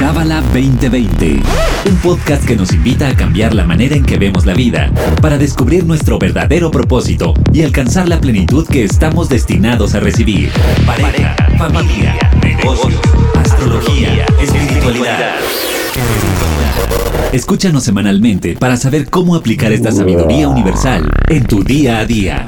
Cábala 2020, un podcast que nos invita a cambiar la manera en que vemos la vida para descubrir nuestro verdadero propósito y alcanzar la plenitud que estamos destinados a recibir. Pareja, familia, negocios, astrología, espiritualidad. Escúchanos semanalmente para saber cómo aplicar esta sabiduría universal en tu día a día.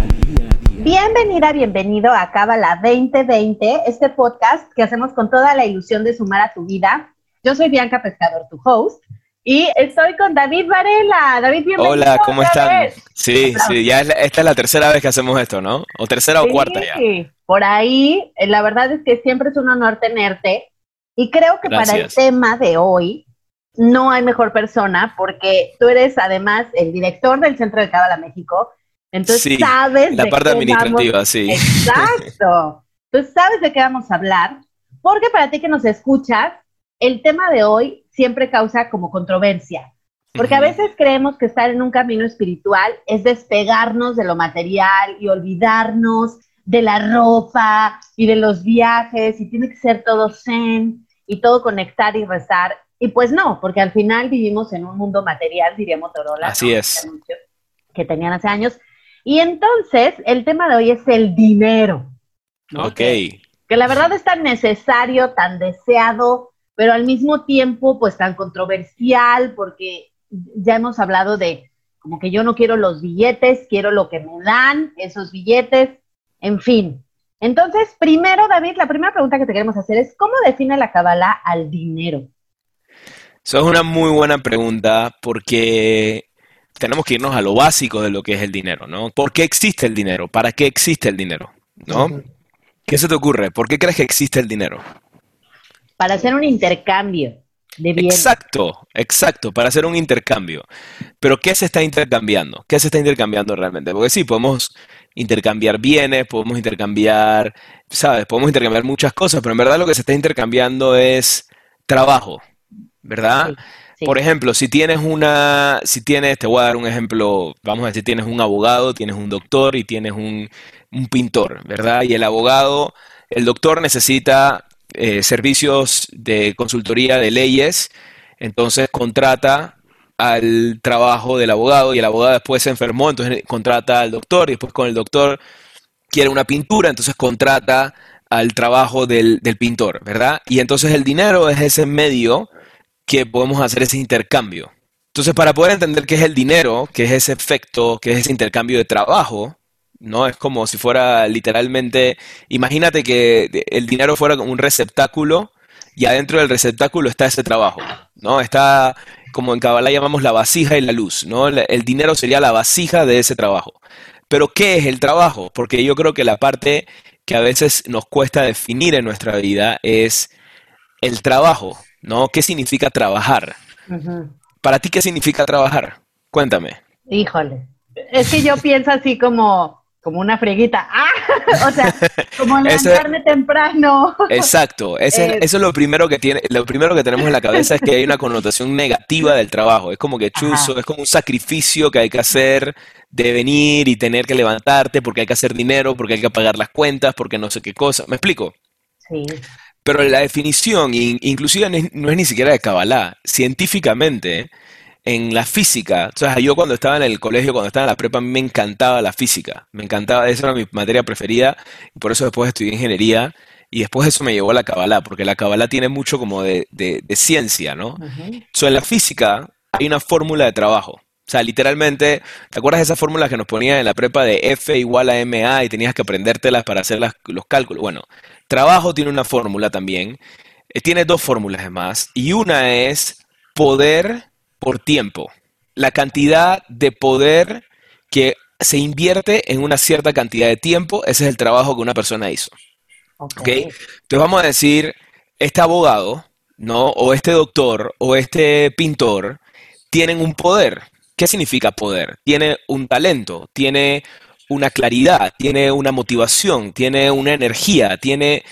Bienvenida, bienvenido a Cábala 2020, este podcast que hacemos con toda la ilusión de sumar a tu vida yo soy Bianca Pescador, tu host, y estoy con David Varela. David, bienvenido. Hola, ¿cómo están? Sí, sí, ya esta es la tercera vez que hacemos esto, ¿no? O tercera o cuarta ya. Sí, por ahí, eh, la verdad es que siempre es un honor tenerte. Y creo que para el tema de hoy no hay mejor persona porque tú eres además el director del Centro de Cábala México. Entonces sí, sabes. La parte administrativa, sí. Exacto. Tú sabes de qué vamos a hablar. Porque para ti que nos escuchas, el tema de hoy siempre causa como controversia, porque a veces creemos que estar en un camino espiritual es despegarnos de lo material y olvidarnos de la ropa y de los viajes y tiene que ser todo zen y todo conectar y rezar. Y pues no, porque al final vivimos en un mundo material, diría Motorola. Así es. Que tenían hace años. Y entonces el tema de hoy es el dinero. Ok. que la verdad es tan necesario, tan deseado, pero al mismo tiempo pues tan controversial porque ya hemos hablado de como que yo no quiero los billetes, quiero lo que me dan esos billetes, en fin. Entonces, primero, David, la primera pregunta que te queremos hacer es, ¿cómo define la Kabbalah al dinero? Eso es una muy buena pregunta porque tenemos que irnos a lo básico de lo que es el dinero, ¿no? ¿Por qué existe el dinero? ¿Para qué existe el dinero? ¿No? ¿Qué se te ocurre? ¿Por qué crees que existe el dinero? Para hacer un intercambio de bienes. Exacto, exacto, para hacer un intercambio. Pero ¿qué se está intercambiando? ¿Qué se está intercambiando realmente? Porque sí, podemos intercambiar bienes, podemos intercambiar, ¿sabes? Podemos intercambiar muchas cosas, pero en verdad lo que se está intercambiando es trabajo, ¿verdad? Por ejemplo, si tienes una, si tienes, te voy a dar un ejemplo, vamos a decir, tienes un abogado, tienes un doctor y tienes un, un pintor, ¿verdad? Y el abogado, el doctor necesita eh, servicios de consultoría de leyes, entonces contrata al trabajo del abogado y el abogado después se enfermó, entonces contrata al doctor y después con el doctor quiere una pintura, entonces contrata al trabajo del, del pintor, ¿verdad? Y entonces el dinero es ese medio que podemos hacer ese intercambio. Entonces, para poder entender qué es el dinero, qué es ese efecto, qué es ese intercambio de trabajo, ¿no? Es como si fuera literalmente, imagínate que el dinero fuera un receptáculo y adentro del receptáculo está ese trabajo, ¿no? Está como en Kabbalah llamamos la vasija y la luz, ¿no? El dinero sería la vasija de ese trabajo. Pero ¿qué es el trabajo? Porque yo creo que la parte que a veces nos cuesta definir en nuestra vida es el trabajo, ¿no? ¿Qué significa trabajar? Para ti, ¿qué significa trabajar? Cuéntame. Híjole, es que yo pienso así como como una freguita. ¡Ah! O sea, como levantarme temprano. Exacto. eso es lo primero que tiene, lo primero que tenemos en la cabeza es que hay una connotación negativa del trabajo. Es como que chuzo, es como un sacrificio que hay que hacer de venir y tener que levantarte porque hay que hacer dinero, porque hay que pagar las cuentas, porque no sé qué cosa. ¿Me explico? Sí. Pero la definición, inclusive no es ni siquiera de Kabbalah, científicamente, en la física. O sea, yo cuando estaba en el colegio, cuando estaba en la prepa, me encantaba la física. Me encantaba, esa era mi materia preferida y por eso después estudié ingeniería y después eso me llevó a la Kabbalah, porque la Kabbalah tiene mucho como de, ciencia, ¿no? en la física hay una fórmula de trabajo. O sea, literalmente, ¿te acuerdas de esa fórmula que nos ponían en la prepa de F igual a MA y tenías que aprendértelas para hacer los cálculos? Bueno, trabajo tiene una fórmula también. Eh, tiene dos fórmulas más. Y una es poder por tiempo. La cantidad de poder que se invierte en una cierta cantidad de tiempo, ese es el trabajo que una persona hizo. Okay. Entonces vamos a decir, este abogado, ¿no? O este doctor, o este pintor, tienen un poder. ¿Qué significa poder? Tiene un talento, tiene una claridad, tiene una motivación, tiene una energía, tiene,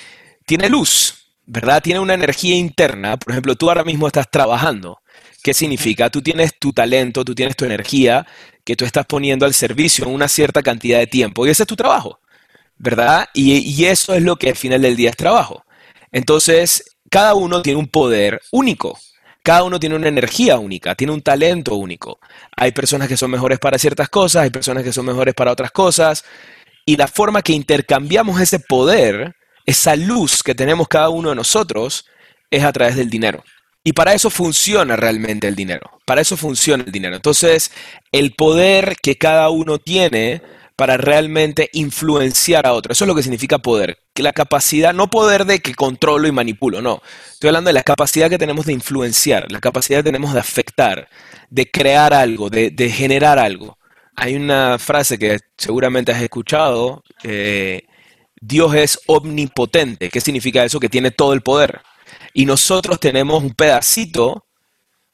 tiene luz, ¿verdad? Tiene una energía interna. Por ejemplo, tú ahora mismo estás trabajando. ¿Qué significa? Tú tienes tu talento, tú tienes tu energía que tú estás poniendo al servicio en una cierta cantidad de tiempo y ese es tu trabajo, ¿verdad? Y, eso es lo que al final del día es trabajo. Entonces, cada uno tiene un poder único. Cada uno tiene una energía única, tiene un talento único. Hay personas que son mejores para ciertas cosas, hay personas que son mejores para otras cosas. Y la forma que intercambiamos ese poder, esa luz que tenemos cada uno de nosotros, es a través del dinero. Y para eso funciona realmente el dinero. Para eso funciona el dinero. Entonces, el poder que cada uno tiene para realmente influenciar a otro. Eso es lo que significa poder. La capacidad, no poder de que controlo y manipulo, no. Estoy hablando de la capacidad que tenemos de influenciar, la capacidad que tenemos de afectar, de crear algo, de, generar algo. Hay una frase que seguramente has escuchado, eh, Dios es omnipotente. ¿Qué significa eso? Que tiene todo el poder. Y nosotros tenemos un pedacito,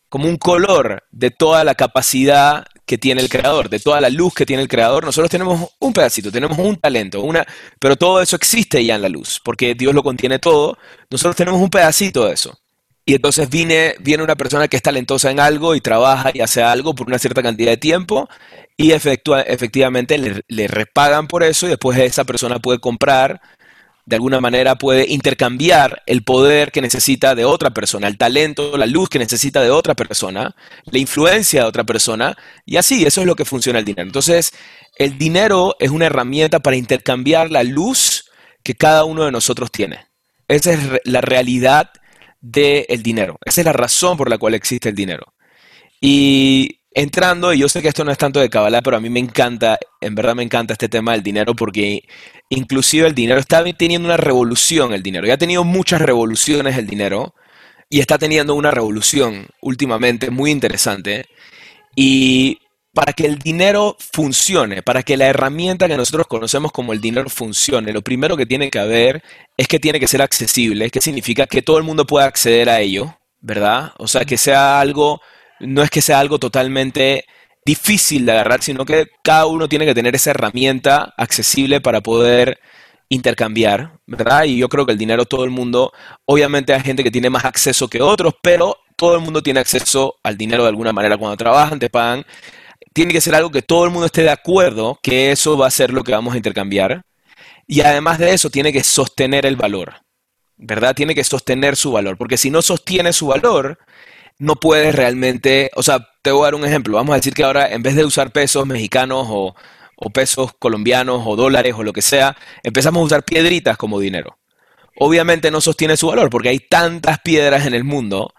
como un color de toda la capacidad que tiene el creador, de toda la luz que tiene el creador, nosotros tenemos un pedacito, tenemos un talento, una, pero todo eso existe ya en la luz, porque Dios lo contiene todo, nosotros tenemos un pedacito de eso. Y entonces viene, viene una persona que es talentosa en algo y trabaja y hace algo por una cierta cantidad de tiempo y efectivamente le repagan por eso y después esa persona puede comprar de alguna manera puede intercambiar el poder que necesita de otra persona, el talento, la luz que necesita de otra persona, la influencia de otra persona, y así, eso es lo que funciona el dinero. Entonces, el dinero es una herramienta para intercambiar la luz que cada uno de nosotros tiene. Esa es la realidad del dinero. Esa es la razón por la cual existe el dinero. Y entrando, y yo sé que esto no es tanto de Kabbalah, pero a mí me encanta, en verdad me encanta este tema del dinero porque inclusive el dinero está teniendo una revolución, el dinero. Ya ha tenido muchas revoluciones el dinero y está teniendo una revolución últimamente muy interesante. Y para que el dinero funcione, para que la herramienta que nosotros conocemos como el dinero funcione, lo primero que tiene que haber es que tiene que ser accesible, que significa que todo el mundo pueda acceder a ello, ¿verdad? O sea, que sea algo no es que sea algo totalmente difícil de agarrar, sino que cada uno tiene que tener esa herramienta accesible para poder intercambiar, ¿verdad? Y yo creo que el dinero todo el mundo, obviamente hay gente que tiene más acceso que otros, pero todo el mundo tiene acceso al dinero de alguna manera cuando trabajan, te pagan. Tiene que ser algo que todo el mundo esté de acuerdo que eso va a ser lo que vamos a intercambiar. Y además de eso, tiene que sostener el valor, ¿verdad? Tiene que sostener su valor, porque si no sostiene su valor, no puedes realmente, o sea, te voy a dar un ejemplo. Vamos a decir que ahora en vez de usar pesos mexicanos o, pesos colombianos o dólares o lo que sea, empezamos a usar piedritas como dinero. Obviamente no sostiene su valor porque hay tantas piedras en el mundo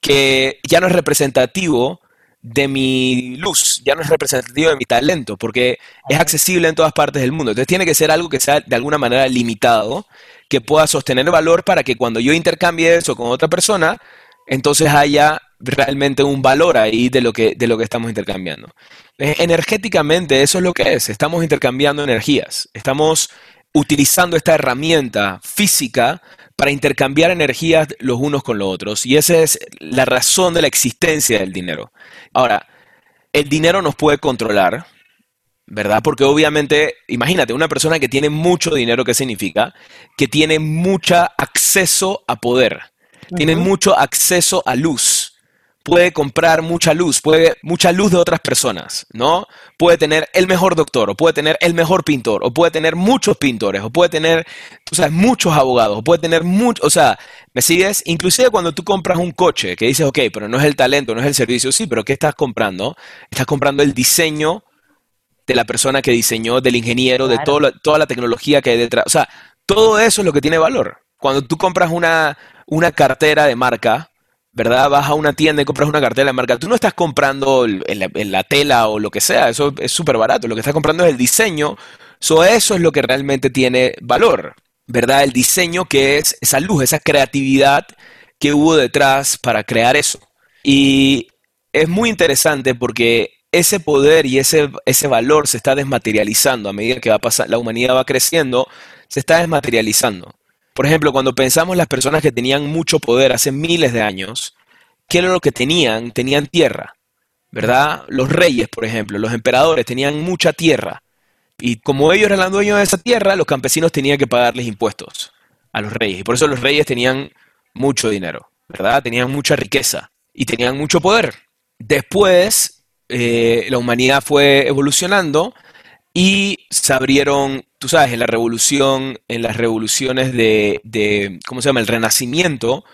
que ya no es representativo de mi luz, ya no es representativo de mi talento, porque es accesible en todas partes del mundo. Entonces tiene que ser algo que sea de alguna manera limitado, que pueda sostener valor para que cuando yo intercambie eso con otra persona, entonces haya realmente un valor ahí de lo que, de lo que estamos intercambiando. Eh, energéticamente eso es lo que es, estamos intercambiando energías, estamos utilizando esta herramienta física para intercambiar energías los unos con los otros y esa es la razón de la existencia del dinero. Ahora, el dinero nos puede controlar, ¿verdad? Porque obviamente, imagínate, una persona que tiene mucho dinero, ¿qué significa? Que tiene mucho acceso a poder tiene mucho acceso a luz, puede comprar mucha luz, puede mucha luz de otras personas, ¿no? Puede tener el mejor doctor, o puede tener el mejor pintor, o puede tener muchos pintores, o puede tener, tú sabes, muchos abogados, o puede tener mucho, o sea, ¿me sigues? Inclusive cuando tú compras un coche, que dices, ok, pero no es el talento, no es el servicio, sí, pero ¿qué estás comprando? Estás comprando el diseño de la persona que diseñó, del ingeniero, de toda la tecnología que hay detrás. O sea, todo eso es lo que tiene valor. Cuando tú compras una, una cartera de marca, ¿verdad? Vas a una tienda y compras una cartera de marca. Tú no estás comprando en la, tela o lo que sea, eso es súper barato. Lo que estás comprando es el diseño. eso es lo que realmente tiene valor, ¿verdad? El diseño que es esa luz, esa creatividad que hubo detrás para crear eso. Y es muy interesante porque ese poder y ese, ese valor se está desmaterializando a medida que va pasar, la humanidad va creciendo, se está desmaterializando. Por ejemplo, cuando pensamos las personas que tenían mucho poder hace miles de años, ¿qué era lo que tenían? Tenían tierra, ¿verdad? Los reyes, por ejemplo, los emperadores tenían mucha tierra. Y como ellos eran dueños de esa tierra, los campesinos tenían que pagarles impuestos a los reyes. Y por eso los reyes tenían mucho dinero, ¿verdad? Tenían mucha riqueza y tenían mucho poder. Después, eh, la humanidad fue evolucionando y se abrieron, tú sabes, en la revolución, en las revoluciones de, ¿cómo se llama?, el renacimiento,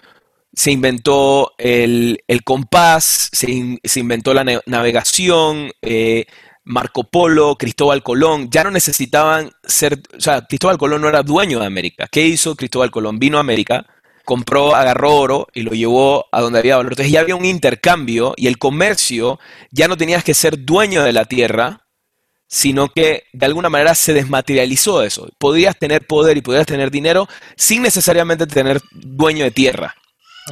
se inventó el, compás, se, inventó la navegación, eh, Marco Polo, Cristóbal Colón, ya no necesitaban ser, o sea, Cristóbal Colón no era dueño de América. ¿Qué hizo Cristóbal Colón? Vino a América, compró, agarró oro y lo llevó a donde había valor. Entonces ya había un intercambio y el comercio, ya no tenías que ser dueño de la tierra, sino que de alguna manera se desmaterializó eso. Podías tener poder y podías tener dinero sin necesariamente tener dueño de tierra,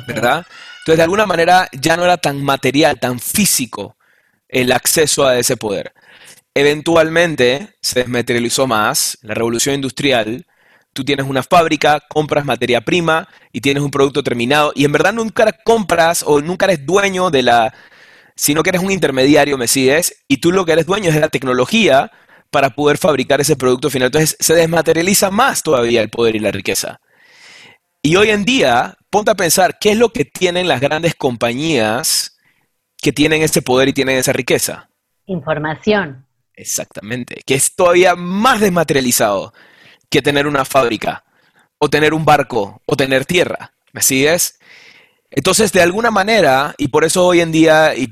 ¿verdad? Entonces de alguna manera ya no era tan material, tan físico el acceso a ese poder. Eventualmente se desmaterializó más, la revolución industrial, tú tienes una fábrica, compras materia prima y tienes un producto terminado y en verdad nunca compras o nunca eres dueño de la, sino que eres un intermediario, me sigues, y tú lo que eres dueño es de la tecnología para poder fabricar ese producto final. Entonces se desmaterializa más todavía el poder y la riqueza. Y hoy en día, ponte a pensar, ¿qué es lo que tienen las grandes compañías que tienen ese poder y tienen esa riqueza? Información. Exactamente, que es todavía más desmaterializado que tener una fábrica, o tener un barco, o tener tierra. ¿Me sigues? Entonces, de alguna manera, y por eso hoy en día, y,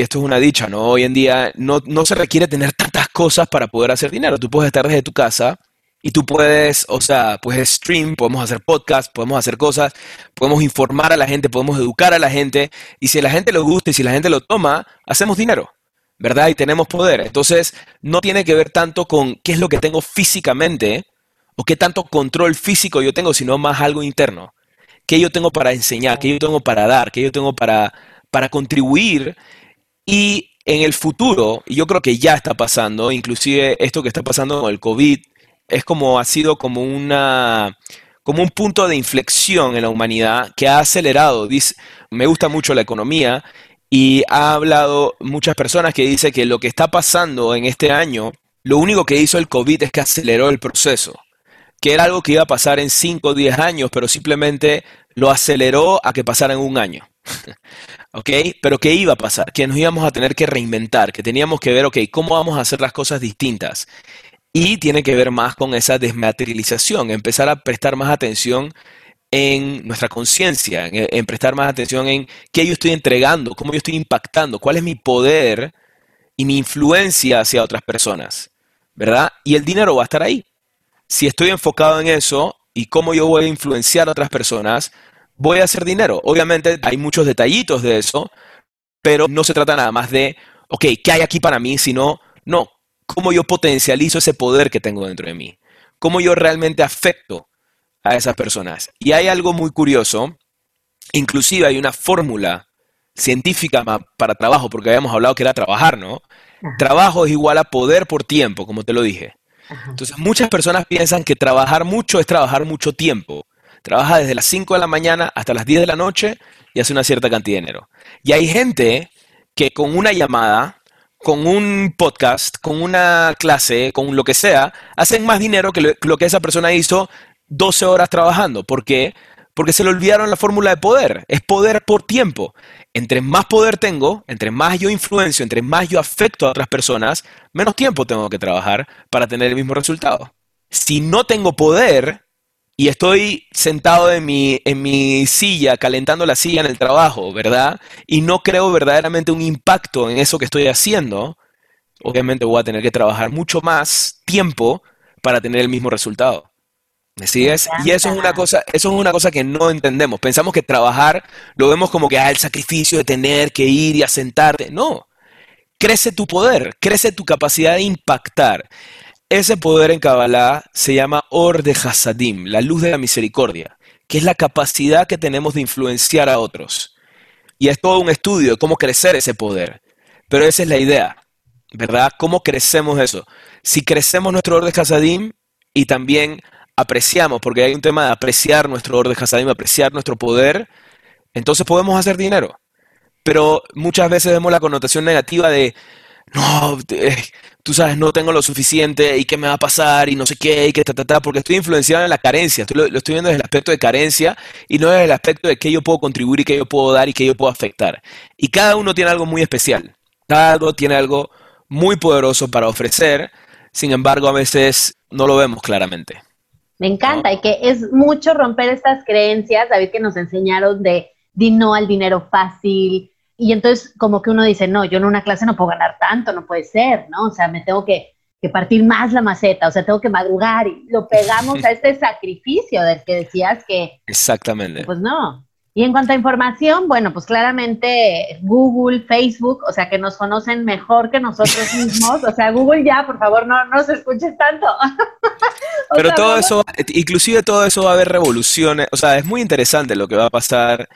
esto es una dicha, ¿no? Hoy en día no, no, se requiere tener tantas cosas para poder hacer dinero. Tú puedes estar desde tu casa y tú puedes, o sea, puedes stream, podemos hacer podcast, podemos hacer cosas, podemos informar a la gente, podemos educar a la gente, y si la gente le gusta y si la gente lo toma, hacemos dinero, ¿verdad? Y tenemos poder. Entonces, no tiene que ver tanto con qué es lo que tengo físicamente o qué tanto control físico yo tengo, sino más algo interno qué yo tengo para enseñar, qué yo tengo para dar, qué yo tengo para, para contribuir. Y en el futuro, yo creo que ya está pasando, inclusive esto que está pasando con el COVID, es como ha sido como una como un punto de inflexión en la humanidad que ha acelerado. Dice, me gusta mucho la economía y ha hablado muchas personas que dicen que lo que está pasando en este año, lo único que hizo el COVID es que aceleró el proceso que era algo que iba a pasar en 5 o 10 años, pero simplemente lo aceleró a que pasara en un año. ¿Ok? Pero ¿qué iba a pasar? Que nos íbamos a tener que reinventar, que teníamos que ver, ok, ¿cómo vamos a hacer las cosas distintas? Y tiene que ver más con esa desmaterialización, empezar a prestar más atención en nuestra conciencia, en, en, prestar más atención en qué yo estoy entregando, cómo yo estoy impactando, cuál es mi poder y mi influencia hacia otras personas, ¿verdad? Y el dinero va a estar ahí si estoy enfocado en eso y cómo yo voy a influenciar a otras personas, voy a hacer dinero. Obviamente hay muchos detallitos de eso, pero no se trata nada más de, ok, ¿qué hay aquí para mí? Sino, no, cómo yo potencializo ese poder que tengo dentro de mí, cómo yo realmente afecto a esas personas. Y hay algo muy curioso, inclusive hay una fórmula científica para trabajo, porque habíamos hablado que era trabajar, ¿no? Trabajo es igual a poder por tiempo, como te lo dije. Entonces muchas personas piensan que trabajar mucho es trabajar mucho tiempo. Trabaja desde las 5 de la mañana hasta las 10 de la noche y hace una cierta cantidad de dinero. Y hay gente que con una llamada, con un podcast, con una clase, con lo que sea, hacen más dinero que lo que esa persona hizo 12 horas trabajando. ¿Por qué? Porque se le olvidaron la fórmula de poder. Es poder por tiempo entre más poder tengo, entre más yo influencio, entre más yo afecto a otras personas, menos tiempo tengo que trabajar para tener el mismo resultado. Si no tengo poder y estoy sentado en mi, en mi silla, calentando la silla en el trabajo, ¿verdad? Y no creo verdaderamente un impacto en eso que estoy haciendo, obviamente voy a tener que trabajar mucho más tiempo para tener el mismo resultado. ¿Me sigues? Y eso es una cosa, eso es una cosa que no entendemos. Pensamos que trabajar lo vemos como que ah, el sacrificio de tener que ir y asentarte. No. Crece tu poder, crece tu capacidad de impactar. Ese poder en Kabbalah se llama Or de Hasadim, la luz de la misericordia, que es la capacidad que tenemos de influenciar a otros. Y es todo un estudio de cómo crecer ese poder. Pero esa es la idea, ¿verdad? ¿Cómo crecemos eso? Si crecemos nuestro Or de Hasadim y también apreciamos, porque hay un tema de apreciar nuestro orden Hasadim, apreciar nuestro poder, entonces podemos hacer dinero. Pero muchas veces vemos la connotación negativa de, no, eh, tú sabes, no tengo lo suficiente y qué me va a pasar y no sé qué y qué ta, ta, ta, porque estoy influenciado en la carencia, lo, lo, estoy viendo desde el aspecto de carencia y no desde el aspecto de qué yo puedo contribuir y qué yo puedo dar y qué yo puedo afectar. Y cada uno tiene algo muy especial, cada uno tiene algo muy poderoso para ofrecer sin embargo a veces no lo vemos claramente. Me encanta y que es mucho romper estas creencias, David, que nos enseñaron de di no al dinero fácil. Y entonces como que uno dice, no, yo en una clase no puedo ganar tanto, no puede ser, ¿no? O sea, me tengo que, partir más la maceta, o sea, tengo que madrugar y lo pegamos a este sacrificio del que decías que... Exactamente. Pues no. Y en cuanto a información, bueno, pues claramente Google, Facebook, o sea, que nos conocen mejor que nosotros mismos. O sea, Google ya, por favor, no, no se escuches tanto. Pero todo eso, inclusive todo eso va a haber revoluciones. O sea, es muy interesante lo que va a pasar.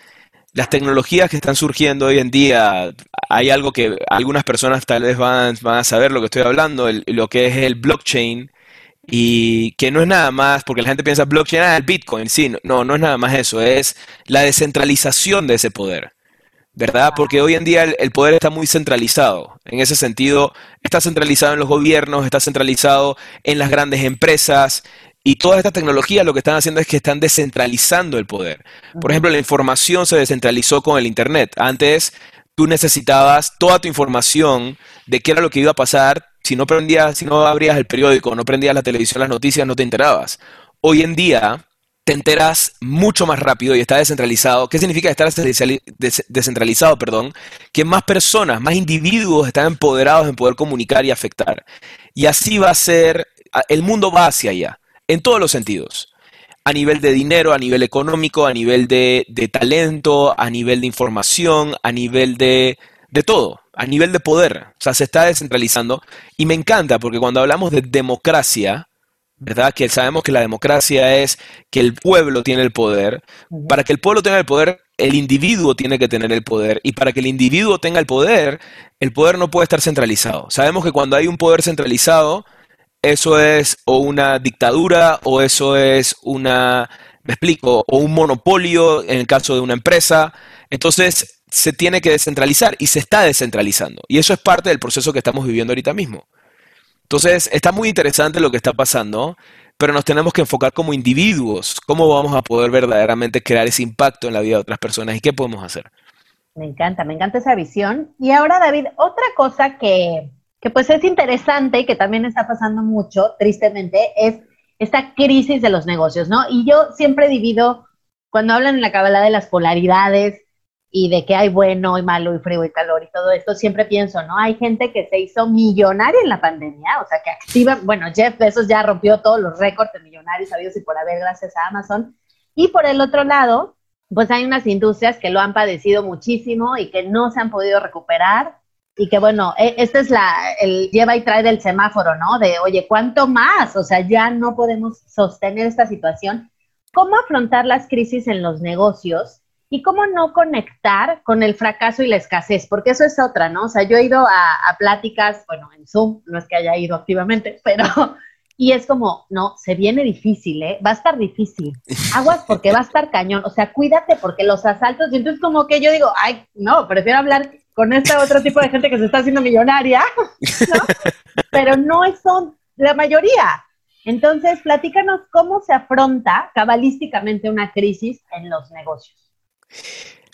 Las tecnologías que están surgiendo hoy en día, hay algo que algunas personas tal vez van, van a saber lo que estoy hablando, lo que es el blockchain y que no es nada más, porque la gente piensa blockchain, ah, el Bitcoin, sí, no, no es nada más eso, es la descentralización de ese poder, ¿verdad? Porque hoy en día el, poder está muy centralizado, en ese sentido, está centralizado en los gobiernos, está centralizado en las grandes empresas, y toda esta tecnología lo que están haciendo es que están descentralizando el poder. Por ejemplo, la información se descentralizó con el Internet. Antes tú necesitabas toda tu información de qué era lo que iba a pasar si no prendías, si no abrías el periódico, no prendías la televisión, las noticias, no te enterabas. Hoy en día te enteras mucho más rápido y está descentralizado. ¿Qué significa estar descentralizado? Perdón, que más personas, más individuos están empoderados en poder comunicar y afectar. Y así va a ser, el mundo va hacia allá, en todos los sentidos. A nivel de dinero, a nivel económico, a nivel de, de talento, a nivel de información, a nivel de, de todo a nivel de poder. O sea, se está descentralizando. Y me encanta porque cuando hablamos de democracia, ¿verdad? Que sabemos que la democracia es que el pueblo tiene el poder. Para que el pueblo tenga el poder, el individuo tiene que tener el poder. Y para que el individuo tenga el poder, el poder no puede estar centralizado. Sabemos que cuando hay un poder centralizado, eso es o una dictadura o eso es una, me explico, o un monopolio en el caso de una empresa. Entonces, se tiene que descentralizar y se está descentralizando. Y eso es parte del proceso que estamos viviendo ahorita mismo. Entonces, está muy interesante lo que está pasando, pero nos tenemos que enfocar como individuos, cómo vamos a poder verdaderamente crear ese impacto en la vida de otras personas y qué podemos hacer. Me encanta, me encanta esa visión. Y ahora, David, otra cosa que, que pues es interesante y que también está pasando mucho, tristemente, es esta crisis de los negocios, ¿no? Y yo siempre divido, cuando hablan en la cabala de las polaridades, y de que hay bueno y malo y frío y calor y todo esto, siempre pienso, ¿no? Hay gente que se hizo millonaria en la pandemia, o sea, que activa, bueno, Jeff Bezos ya rompió todos los récords de millonarios sabidos y por haber gracias a Amazon. Y por el otro lado, pues hay unas industrias que lo han padecido muchísimo y que no se han podido recuperar y que bueno, este es la, el lleva y trae del semáforo, ¿no? De, oye, ¿cuánto más? O sea, ya no podemos sostener esta situación. ¿Cómo afrontar las crisis en los negocios? ¿Y cómo no conectar con el fracaso y la escasez? Porque eso es otra, ¿no? O sea, yo he ido a, pláticas, bueno, en Zoom, no es que haya ido activamente, pero, y es como, no, se viene difícil, ¿eh? Va a estar difícil. Aguas porque va a estar cañón, o sea, cuídate porque los asaltos, y entonces como que yo digo, ay, no, prefiero hablar con este otro tipo de gente que se está haciendo millonaria, ¿no? Pero no son la mayoría. Entonces, platícanos cómo se afronta cabalísticamente una crisis en los negocios.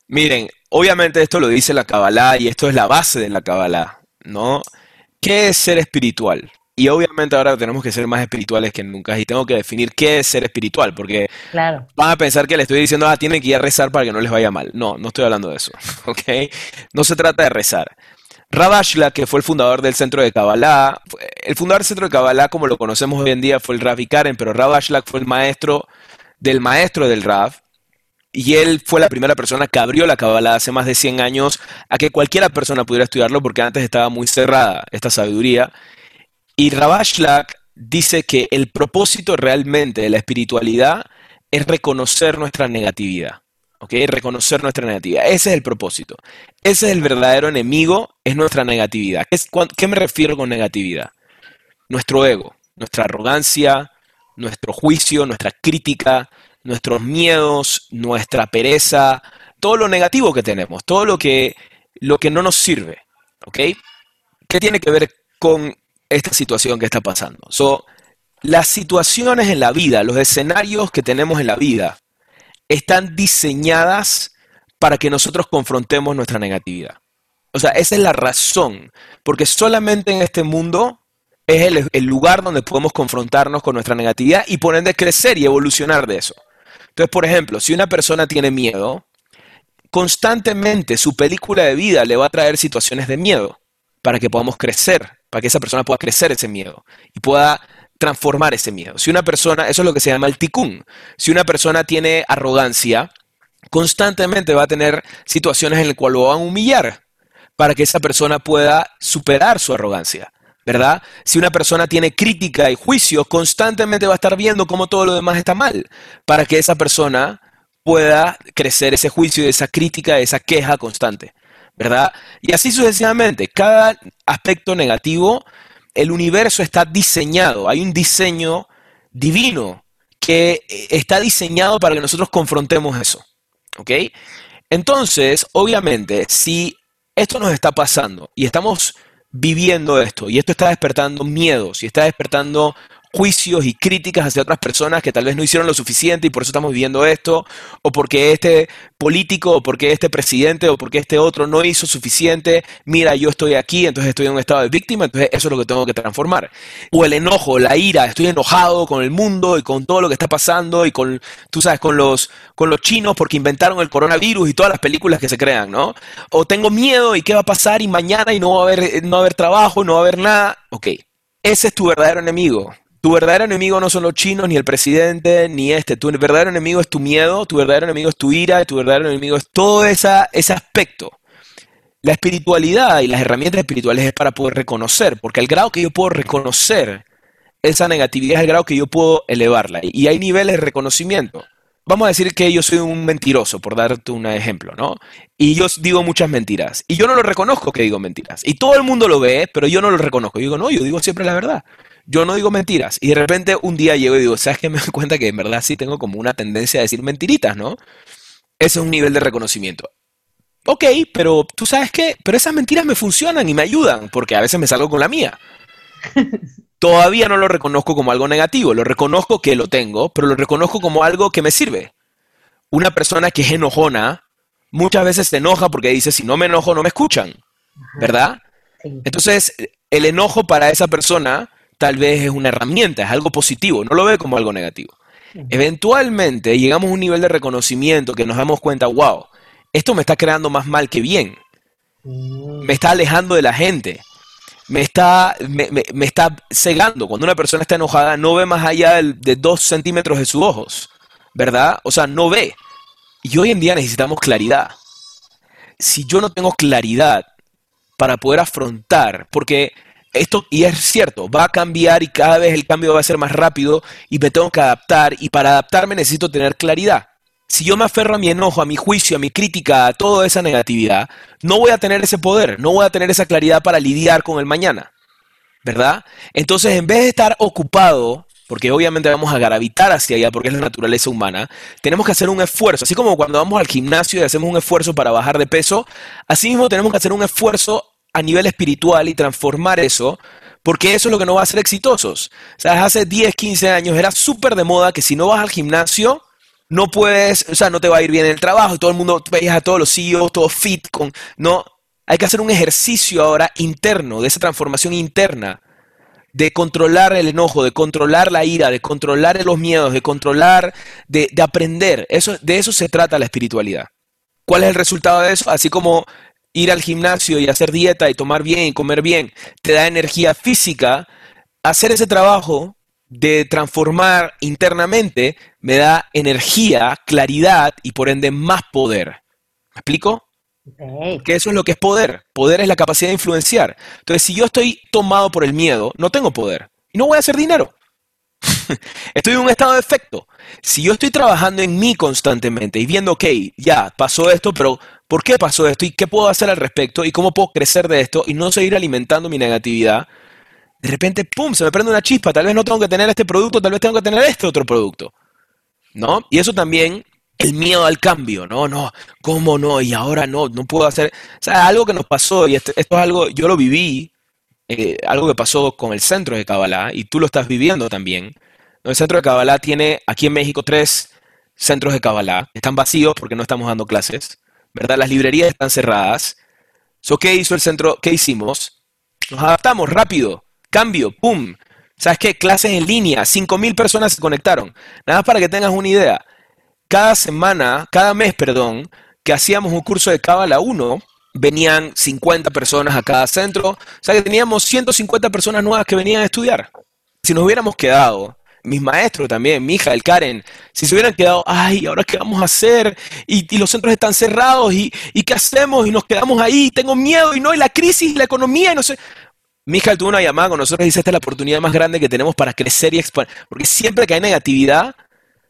Miren, obviamente esto lo dice la Kabbalah y esto es la base de la Kabbalah, ¿no? ¿Qué es ser espiritual? Y obviamente ahora tenemos que ser más espirituales que nunca y tengo que definir qué es ser espiritual, porque van a pensar que le estoy diciendo, ah, tienen que ir a rezar para que no les vaya mal. No, no estoy hablando de eso, ¿ok? No se trata de rezar. Rabashla, que fue el fundador del centro de Kabbalah, el fundador del centro de Kabbalah, como lo conocemos hoy en día, fue el Rav Karen, pero Rabashla fue el maestro del maestro del Rav, y él fue la primera persona que abrió la Kabbalah hace más de 100 años a que cualquiera persona pudiera estudiarlo porque antes estaba muy cerrada esta sabiduría. Y Rabashlak dice que el propósito realmente de la espiritualidad es reconocer nuestra negatividad. ¿ok? Reconocer nuestra negatividad. Ese es el propósito. Ese es el verdadero enemigo, es nuestra negatividad. ¿Qué me refiero con negatividad? Nuestro ego, nuestra arrogancia, nuestro juicio, nuestra crítica, nuestros miedos, nuestra pereza, todo lo negativo que tenemos, todo lo que, lo que no nos sirve. ¿Ok? ¿Qué tiene que ver con esta situación que está pasando? So, las situaciones en la vida, los escenarios que tenemos en la vida, están diseñadas para que nosotros confrontemos nuestra negatividad. O sea, esa es la razón, porque solamente en este mundo es el, lugar donde podemos confrontarnos con nuestra negatividad y poner de crecer y evolucionar de eso. Entonces, por ejemplo, si una persona tiene miedo, constantemente su película de vida le va a traer situaciones de miedo para que podamos crecer, para que esa persona pueda crecer ese miedo y pueda transformar ese miedo. Si una persona, eso es lo que se llama el ticún, si una persona tiene arrogancia, constantemente va a tener situaciones en las cuales lo van a humillar para que esa persona pueda superar su arrogancia. ¿Verdad? Si una persona tiene crítica y juicio, constantemente va a estar viendo cómo todo lo demás está mal, para que esa persona pueda crecer ese juicio, esa crítica, esa queja constante, ¿verdad? Y así sucesivamente, cada aspecto negativo, el universo está diseñado, hay un diseño divino que está diseñado para que nosotros confrontemos eso, ¿ok? Entonces, obviamente, si esto nos está pasando y estamos viviendo esto. Y esto está despertando miedos y está despertando juicios y críticas hacia otras personas que tal vez no hicieron lo suficiente y por eso estamos viviendo esto, o porque este político, o porque este presidente, o porque este otro no hizo suficiente, mira, yo estoy aquí, entonces estoy en un estado de víctima, entonces eso es lo que tengo que transformar. O el enojo, la ira, estoy enojado con el mundo y con todo lo que está pasando y con, tú sabes, con los, con los chinos porque inventaron el coronavirus y todas las películas que se crean, ¿no? O tengo miedo y qué va a pasar y mañana y no va a haber, no va a haber trabajo, no va a haber nada. Ok, ese es tu verdadero enemigo. Tu verdadero enemigo no son los chinos, ni el presidente, ni este. Tu verdadero enemigo es tu miedo, tu verdadero enemigo es tu ira, tu verdadero enemigo es todo esa, ese aspecto. La espiritualidad y las herramientas espirituales es para poder reconocer, porque el grado que yo puedo reconocer esa negatividad es el grado que yo puedo elevarla. Y hay niveles de reconocimiento. Vamos a decir que yo soy un mentiroso, por darte un ejemplo, ¿no? Y yo digo muchas mentiras. Y yo no lo reconozco que digo mentiras. Y todo el mundo lo ve, pero yo no lo reconozco. Yo digo, no, yo digo siempre la verdad yo no digo mentiras. Y de repente un día llego y digo, ¿sabes qué? Me doy cuenta que en verdad sí tengo como una tendencia a decir mentiritas, ¿no? Ese es un nivel de reconocimiento. Ok, pero tú sabes qué, pero esas mentiras me funcionan y me ayudan, porque a veces me salgo con la mía. Todavía no lo reconozco como algo negativo, lo reconozco que lo tengo, pero lo reconozco como algo que me sirve. Una persona que es enojona, muchas veces se enoja porque dice, si no me enojo, no me escuchan, ¿verdad? Entonces, el enojo para esa persona tal vez es una herramienta, es algo positivo, no lo ve como algo negativo. Eventualmente llegamos a un nivel de reconocimiento que nos damos cuenta, wow, esto me está creando más mal que bien. Me está alejando de la gente. Me está, me, está cegando. Cuando una persona está enojada, no ve más allá de, dos centímetros de sus ojos. ¿Verdad? O sea, no ve. Y hoy en día necesitamos claridad. Si yo no tengo claridad para poder afrontar, porque esto, y es cierto, va a cambiar y cada vez el cambio va a ser más rápido y me tengo que adaptar y para adaptarme necesito tener claridad. Si yo me aferro a mi enojo, a mi juicio, a mi crítica, a toda esa negatividad, no voy a tener ese poder, no voy a tener esa claridad para lidiar con el mañana. ¿Verdad? Entonces, en vez de estar ocupado, porque obviamente vamos a gravitar hacia allá porque es la naturaleza humana, tenemos que hacer un esfuerzo. Así como cuando vamos al gimnasio y hacemos un esfuerzo para bajar de peso, así mismo tenemos que hacer un esfuerzo a nivel espiritual y transformar eso, porque eso es lo que nos va a hacer exitosos. O sea, hace 10, 15 años era súper de moda que si no vas al gimnasio, no puedes, o sea, no te va a ir bien en el trabajo, todo el mundo, veías a todos los CEOs, todo fit, con, no, hay que hacer un ejercicio ahora interno, de esa transformación interna, de controlar el enojo, de controlar la ira, de controlar los miedos, de controlar, de, de aprender. Eso, de eso se trata la espiritualidad. ¿Cuál es el resultado de eso? Así como ir al gimnasio y hacer dieta y tomar bien y comer bien te da energía física, hacer ese trabajo de transformar internamente me da energía, claridad y por ende más poder. ¿Me explico? Que eso es lo que es poder. Poder es la capacidad de influenciar. Entonces, si yo estoy tomado por el miedo, no tengo poder y no voy a hacer dinero. estoy en un estado de efecto. Si yo estoy trabajando en mí constantemente y viendo, ok, ya pasó esto, pero ¿Por qué pasó esto y qué puedo hacer al respecto y cómo puedo crecer de esto y no seguir alimentando mi negatividad? De repente, ¡pum!, se me prende una chispa. Tal vez no tengo que tener este producto, tal vez tengo que tener este otro producto. ¿No? Y eso también, el miedo al cambio, ¿no? No, ¿cómo no? Y ahora no, no puedo hacer. O sea, algo que nos pasó, y esto, es algo, yo lo viví, eh, algo que pasó con el centro de Kabbalah, y tú lo estás viviendo también. El centro de Kabbalah tiene aquí en México tres centros de Kabbalah. Están vacíos porque no estamos dando clases. ¿Verdad? Las librerías están cerradas. ¿qué hizo el centro? ¿Qué hicimos? Nos adaptamos rápido. Cambio, ¡pum! ¿Sabes qué? Clases en línea, 5.000 personas se conectaron. Nada más para que tengas una idea. Cada semana, cada mes, perdón, que hacíamos un curso de Cábala 1, venían 50 personas a cada centro. O sea que teníamos 150 personas nuevas que venían a estudiar. Si nos hubiéramos quedado mis maestros también, mi hija, el Karen, si se hubieran quedado, ay, ¿ahora qué vamos a hacer? Y, los centros están cerrados, y, qué hacemos? Y nos quedamos ahí, tengo miedo, y no, y la crisis, la economía, y no sé. Mi hija tuvo una llamada con nosotros y dice, esta es la oportunidad más grande que tenemos para crecer y expandir. Porque siempre que hay negatividad,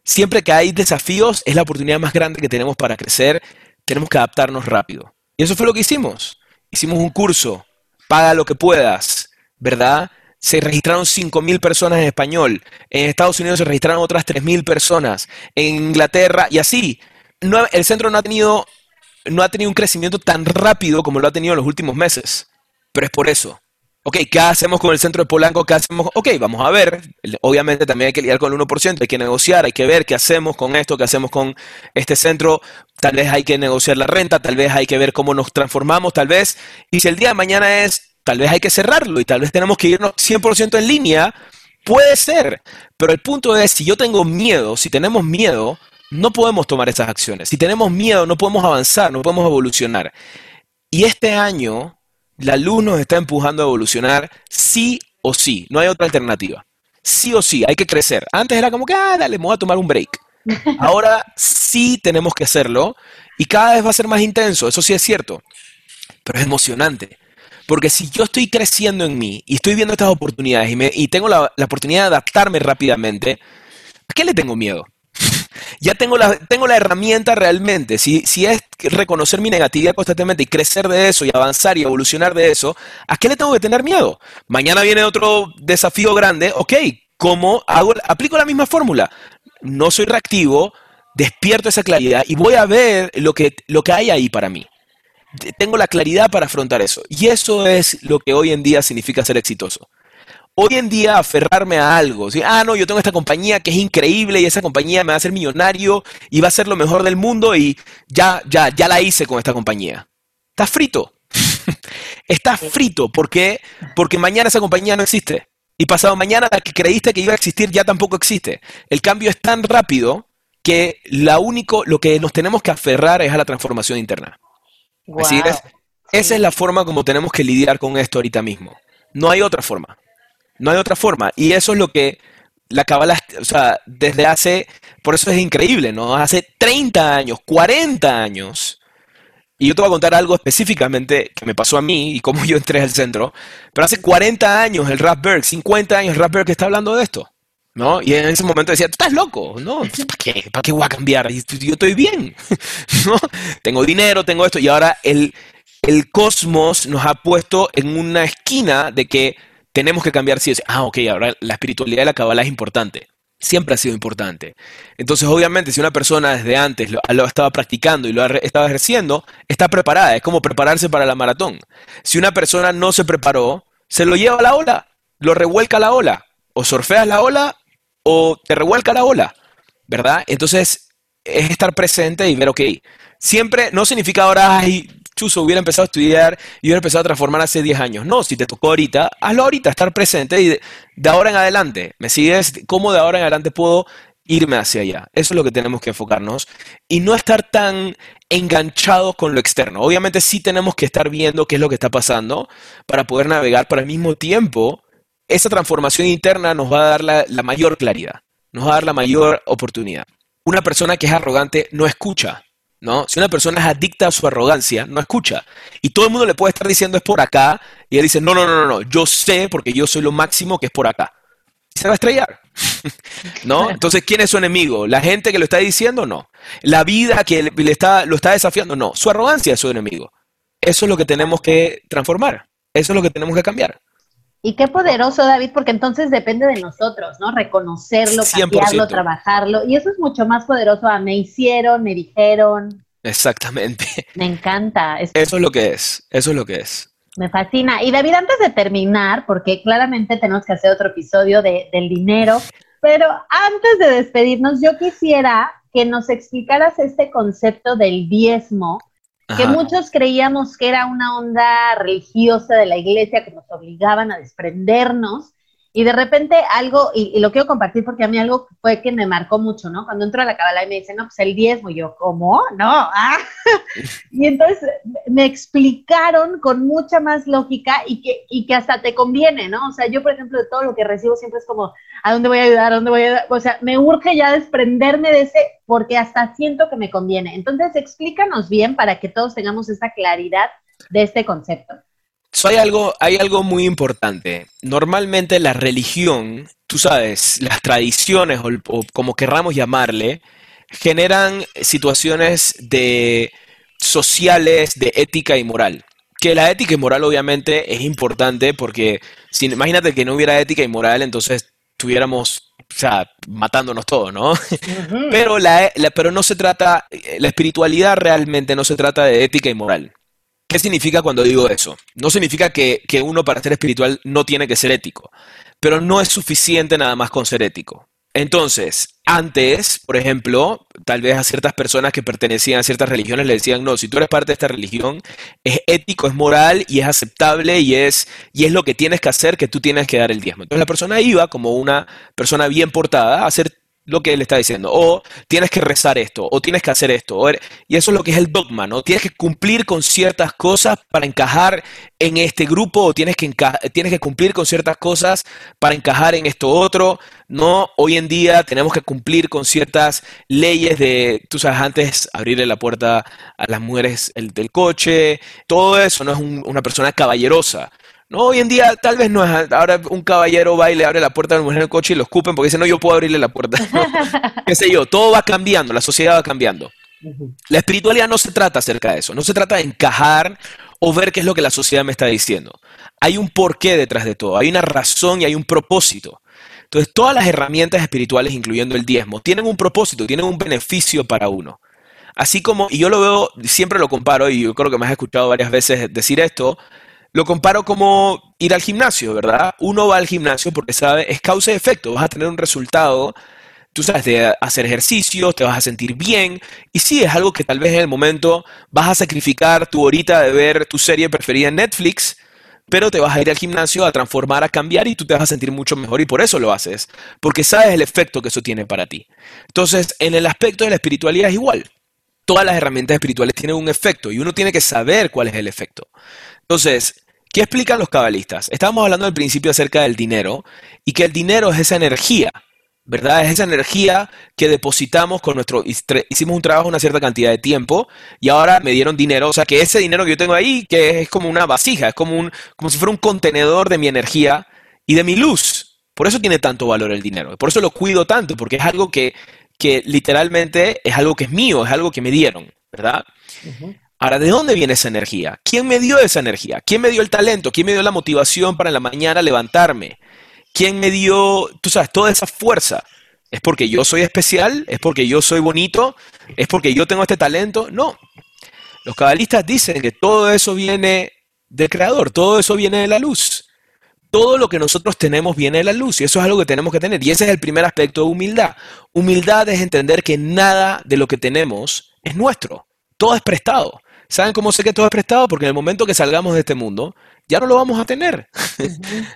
siempre que hay desafíos, es la oportunidad más grande que tenemos para crecer. Tenemos que adaptarnos rápido. Y eso fue lo que hicimos. Hicimos un curso, paga lo que puedas, ¿verdad? Se registraron 5.000 personas en español. En Estados Unidos se registraron otras 3.000 personas. En Inglaterra y así. el centro no ha, tenido, no ha tenido un crecimiento tan rápido como lo ha tenido en los últimos meses. Pero es por eso. Ok, ¿qué hacemos con el centro de Polanco? ¿Qué hacemos? Ok, vamos a ver. Obviamente también hay que lidiar con el 1%, hay que negociar, hay que ver qué hacemos con esto, qué hacemos con este centro. Tal vez hay que negociar la renta, tal vez hay que ver cómo nos transformamos, tal vez. Y si el día de mañana es tal vez hay que cerrarlo y tal vez tenemos que irnos 100% en línea. Puede ser, pero el punto es, si yo tengo miedo, si tenemos miedo, no podemos tomar esas acciones. Si tenemos miedo, no podemos avanzar, no podemos evolucionar. Y este año, la luz nos está empujando a evolucionar sí o sí, no hay otra alternativa. Sí o sí, hay que crecer. Antes era como que, ah, dale, me voy a tomar un break. Ahora sí tenemos que hacerlo y cada vez va a ser más intenso, eso sí es cierto, pero es emocionante. Porque si yo estoy creciendo en mí y estoy viendo estas oportunidades y, tengo la, oportunidad de adaptarme rápidamente, ¿a qué le tengo miedo? ya tengo la, tengo la herramienta realmente. Si, si es reconocer mi negatividad constantemente y crecer de eso y avanzar y evolucionar de eso, ¿a qué le tengo que tener miedo? Mañana viene otro desafío grande. Ok, ¿cómo hago? Aplico la misma fórmula. No soy reactivo, despierto esa claridad y voy a ver lo que, lo que hay ahí para mí tengo la claridad para afrontar eso. Y eso es lo que hoy en día significa ser exitoso. Hoy en día aferrarme a algo, ah, no, yo tengo esta compañía que es increíble y esa compañía me va a hacer millonario y va a ser lo mejor del mundo y ya, ya, ya la hice con esta compañía. Estás frito. Estás frito. ¿Por qué? Porque mañana esa compañía no existe. Y pasado mañana la que creíste que iba a existir ya tampoco existe. El cambio es tan rápido que la único, lo que nos tenemos que aferrar es a la transformación interna. Así es. Esa es la forma como tenemos que lidiar con esto ahorita mismo. No hay otra forma. No hay otra forma. Y eso es lo que la cabala, o sea, desde hace, por eso es increíble, ¿no? Hace 30 años, 40 años, y yo te voy a contar algo específicamente que me pasó a mí y cómo yo entré al centro, pero hace 40 años el Rapberg, 50 años el Rapberg está hablando de esto. ¿No? Y en ese momento decía, tú estás loco, ¿no? ¿Para qué? ¿Para qué voy a cambiar? Yo estoy bien, ¿no? Tengo dinero, tengo esto, y ahora el, el cosmos nos ha puesto en una esquina de que tenemos que cambiar si es, ah, ok, ahora la espiritualidad de la cabala es importante. Siempre ha sido importante. Entonces, obviamente, si una persona desde antes lo, lo estaba practicando y lo estaba ejerciendo, está preparada. Es como prepararse para la maratón. Si una persona no se preparó, se lo lleva a la ola, lo revuelca a la ola. O surfeas la ola o te revuelca la ola, ¿verdad? Entonces, es estar presente y ver, ok, siempre no significa ahora, ay, chuso, hubiera empezado a estudiar y hubiera empezado a transformar hace 10 años. No, si te tocó ahorita, hazlo ahorita, estar presente y de, ahora en adelante, ¿me sigues? ¿Cómo de ahora en adelante puedo irme hacia allá? Eso es lo que tenemos que enfocarnos y no estar tan enganchados con lo externo. Obviamente sí tenemos que estar viendo qué es lo que está pasando para poder navegar, pero al mismo tiempo esa transformación interna nos va a dar la, mayor claridad, nos va a dar la mayor oportunidad. Una persona que es arrogante no escucha, ¿no? Si una persona es adicta a su arrogancia, no escucha. Y todo el mundo le puede estar diciendo es por acá, y él dice, no, no, no, no, yo sé porque yo soy lo máximo que es por acá. se va a estrellar, ¿no? Entonces, ¿quién es su enemigo? ¿La gente que lo está diciendo? No. ¿La vida que le está, lo está desafiando? No. Su arrogancia es su enemigo. Eso es lo que tenemos que transformar. Eso es lo que tenemos que cambiar. Y qué poderoso, David, porque entonces depende de nosotros, ¿no? Reconocerlo, cambiarlo, trabajarlo. Y eso es mucho más poderoso. Ah, me hicieron, me dijeron. Exactamente. Me encanta. Eso es lo que es, eso es lo que es. Me fascina. Y David, antes de terminar, porque claramente tenemos que hacer otro episodio de, del dinero, pero antes de despedirnos, yo quisiera que nos explicaras este concepto del diezmo que muchos creíamos que era una onda religiosa de la iglesia que nos obligaban a desprendernos y de repente algo, y, lo quiero compartir porque a mí algo fue que me marcó mucho, ¿no? Cuando entro a la cabala y me dicen, no, pues el diezmo, y yo, ¿cómo? No, ah. y entonces me explicaron con mucha más lógica y que, y que hasta te conviene, ¿no? O sea, yo, por ejemplo, de todo lo que recibo siempre es como, ¿a dónde voy a ayudar? ¿A dónde voy a ayudar? O sea, me urge ya desprenderme de ese, porque hasta siento que me conviene. Entonces, explícanos bien para que todos tengamos esta claridad de este concepto hay, algo, hay algo muy importante. Normalmente la religión, tú sabes, las tradiciones o, como querramos llamarle, generan situaciones de sociales, de ética y moral. Que la ética y moral obviamente es importante porque si, imagínate que no hubiera ética y moral, entonces tuviéramos, o sea, matándonos todos, ¿no? pero, la, pero no se trata, la espiritualidad realmente no se trata de ética y moral. ¿Qué significa cuando digo eso? No significa que, uno para ser espiritual no tiene que ser ético, pero no es suficiente nada más con ser ético. Entonces, antes, por ejemplo, tal vez a ciertas personas que pertenecían a ciertas religiones le decían, no, si tú eres parte de esta religión, es ético, es moral y es aceptable y es, y es lo que tienes que hacer que tú tienes que dar el diezmo. Entonces la persona iba como una persona bien portada a hacer lo que él está diciendo. O tienes que rezar esto, o tienes que hacer esto. y eso es lo que es el dogma, ¿no? Tienes que cumplir con ciertas cosas para encajar en este grupo, o tienes que, tienes que cumplir con ciertas cosas para encajar en esto otro. No, hoy en día tenemos que cumplir con ciertas leyes de, tú sabes, antes abrirle la puerta a las mujeres del coche. Todo eso no es una persona caballerosa. No, hoy en día tal vez no es. Ahora un caballero va y le abre la puerta a la mujer en el coche y lo escupen porque dice, no, yo puedo abrirle la puerta. ¿Qué sé yo? Todo va cambiando, la sociedad va cambiando. La espiritualidad no se trata acerca de eso, no se trata de encajar o ver qué es lo que la sociedad me está diciendo. Hay un porqué detrás de todo, hay una razón y hay un propósito. Entonces, todas las herramientas espirituales, incluyendo el diezmo, tienen un propósito, tienen un beneficio para uno. Así como, y yo lo veo, siempre lo comparo, y yo creo que me has escuchado varias veces decir esto, lo comparo como ir al gimnasio, ¿verdad? Uno va al gimnasio porque sabe, es causa y efecto, vas a tener un resultado, tú sabes, de hacer ejercicios, te vas a sentir bien, y sí, es algo que tal vez en el momento vas a sacrificar tu horita de ver tu serie preferida en Netflix, pero te vas a ir al gimnasio a transformar, a cambiar y tú te vas a sentir mucho mejor y por eso lo haces, porque sabes el efecto que eso tiene para ti. Entonces, en el aspecto de la espiritualidad es igual. Todas las herramientas espirituales tienen un efecto y uno tiene que saber cuál es el efecto. Entonces, ¿Qué explican los cabalistas? Estábamos hablando al principio acerca del dinero y que el dinero es esa energía, ¿verdad? Es esa energía que depositamos con nuestro... Hicimos un trabajo una cierta cantidad de tiempo y ahora me dieron dinero, o sea que ese dinero que yo tengo ahí, que es como una vasija, es como, un, como si fuera un contenedor de mi energía y de mi luz. Por eso tiene tanto valor el dinero, por eso lo cuido tanto, porque es algo que, que literalmente es algo que es mío, es algo que me dieron, ¿verdad? Ahora, ¿de dónde viene esa energía? ¿Quién me dio esa energía? ¿Quién me dio el talento? ¿Quién me dio la motivación para en la mañana levantarme? ¿Quién me dio, tú sabes, toda esa fuerza? ¿Es porque yo soy especial? ¿Es porque yo soy bonito? ¿Es porque yo tengo este talento? No. Los cabalistas dicen que todo eso viene del Creador, todo eso viene de la luz. Todo lo que nosotros tenemos viene de la luz y eso es algo que tenemos que tener. Y ese es el primer aspecto de humildad. Humildad es entender que nada de lo que tenemos es nuestro. Todo es prestado. ¿Saben cómo sé que todo es prestado? Porque en el momento que salgamos de este mundo, ya no lo vamos a tener,